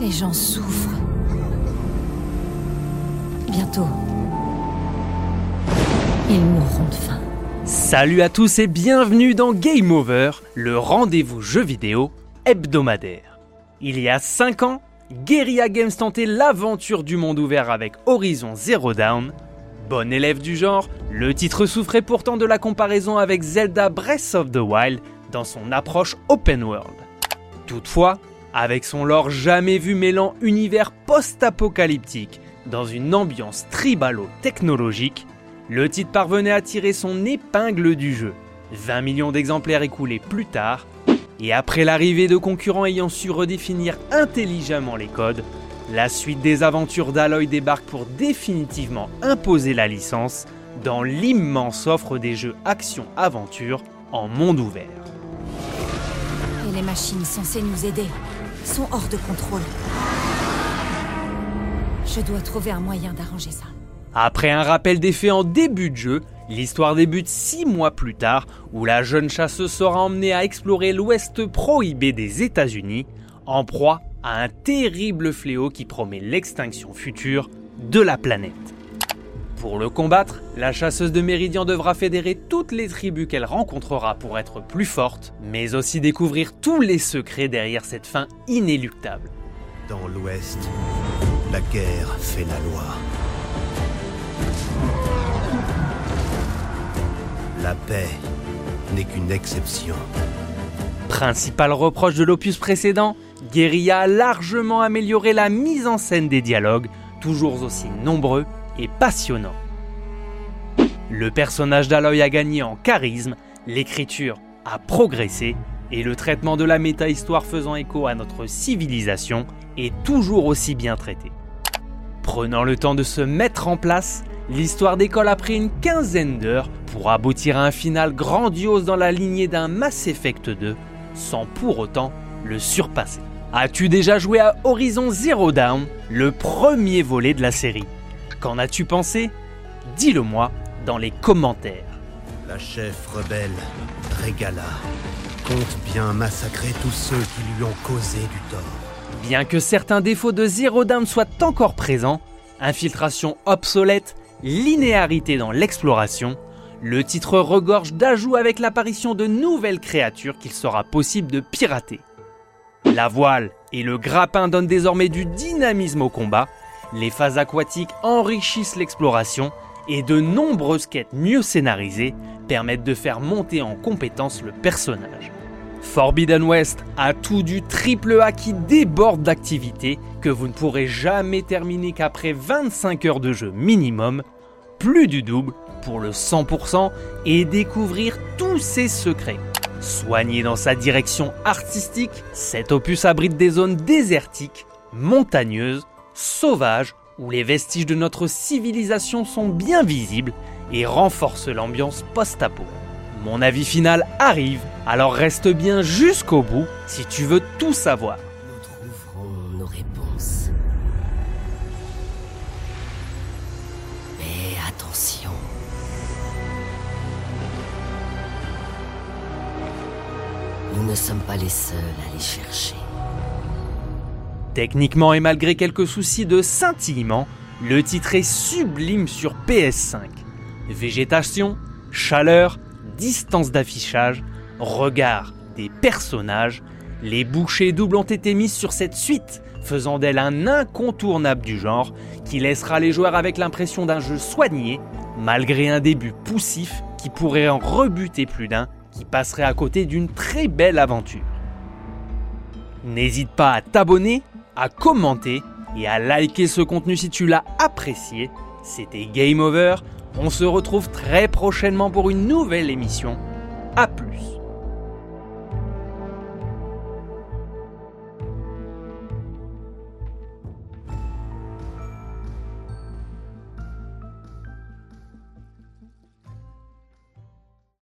Les gens souffrent. Bientôt, ils mourront de faim. Salut à tous et bienvenue dans Game Over, le rendez-vous jeu vidéo hebdomadaire. Il y a 5 ans, Guerrilla Games tentait l'aventure du monde ouvert avec Horizon Zero Dawn. Bon élève du genre, le titre souffrait pourtant de la comparaison avec Zelda Breath of the Wild dans son approche open world. Toutefois, avec son lore jamais vu mêlant univers post-apocalyptique dans une ambiance tribalo-technologique, le titre parvenait à tirer son épingle du jeu. 20 millions d'exemplaires écoulés plus tard, et après l'arrivée de concurrents ayant su redéfinir intelligemment les codes, la suite des aventures d'Aloy débarque pour définitivement imposer la licence dans l'immense offre des jeux action-aventure en monde ouvert. Et les machines censées nous aider sont hors de contrôle. Je dois trouver un moyen d'arranger ça. Après un rappel des faits en début de jeu, l'histoire débute six mois plus tard où la jeune chasseuse sera emmenée à explorer l'ouest prohibé des États-Unis en proie à un terrible fléau qui promet l'extinction future de la planète. Pour le combattre, la chasseuse de Méridian devra fédérer toutes les tribus qu'elle rencontrera pour être plus forte, mais aussi découvrir tous les secrets derrière cette fin inéluctable. Dans l'Ouest, la guerre fait la loi. La paix n'est qu'une exception. Principal reproche de l'opus précédent, Guerilla a largement amélioré la mise en scène des dialogues, toujours aussi nombreux et passionnants. Le personnage d'Aloy a gagné en charisme, l'écriture a progressé et le traitement de la méta-histoire faisant écho à notre civilisation est toujours aussi bien traité. Prenant le temps de se mettre en place, l'histoire d'école a pris une quinzaine d'heures pour aboutir à un final grandiose dans la lignée d'un Mass Effect 2, sans pour autant le surpasser. As-tu déjà joué à Horizon Zero Dawn, le premier volet de la série? Qu'en as-tu pensé? Dis-le moi dans les commentaires. La chef rebelle, Regala, compte bien massacrer tous ceux qui lui ont causé du tort. Bien que certains défauts de Zero Dawn soient encore présents, infiltration obsolète, linéarité dans l'exploration, le titre regorge d'ajouts avec l'apparition de nouvelles créatures qu'il sera possible de pirater. La voile et le grappin donnent désormais du dynamisme au combat, les phases aquatiques enrichissent l'exploration et de nombreuses quêtes mieux scénarisées permettent de faire monter en compétence le personnage. Forbidden West a tout du triple A qui déborde d'activités que vous ne pourrez jamais terminer qu'après 25 heures de jeu minimum, plus du double pour le 100% et découvrir tous ses secrets. Soigné dans sa direction artistique, cet opus abrite des zones désertiques, montagneuses, sauvages, où les vestiges de notre civilisation sont bien visibles et renforcent l'ambiance post-apo. Mon avis final arrive, alors reste bien jusqu'au bout si tu veux tout savoir. Nous trouverons nos réponses. Mais attention. Nous ne sommes pas les seuls à les chercher. Techniquement et malgré quelques soucis de scintillement, le titre est sublime sur PS5. Végétation, chaleur, distance d'affichage, regard des personnages, les bouchées doubles ont été mises sur cette suite, faisant d'elle un incontournable du genre qui laissera les joueurs avec l'impression d'un jeu soigné, malgré un début poussif qui pourrait en rebuter plus d'un qui passerait à côté d'une très belle aventure. N'hésite pas à t'abonner, à commenter et à liker ce contenu si tu l'as apprécié. C'était Game Over. On se retrouve très prochainement pour une nouvelle émission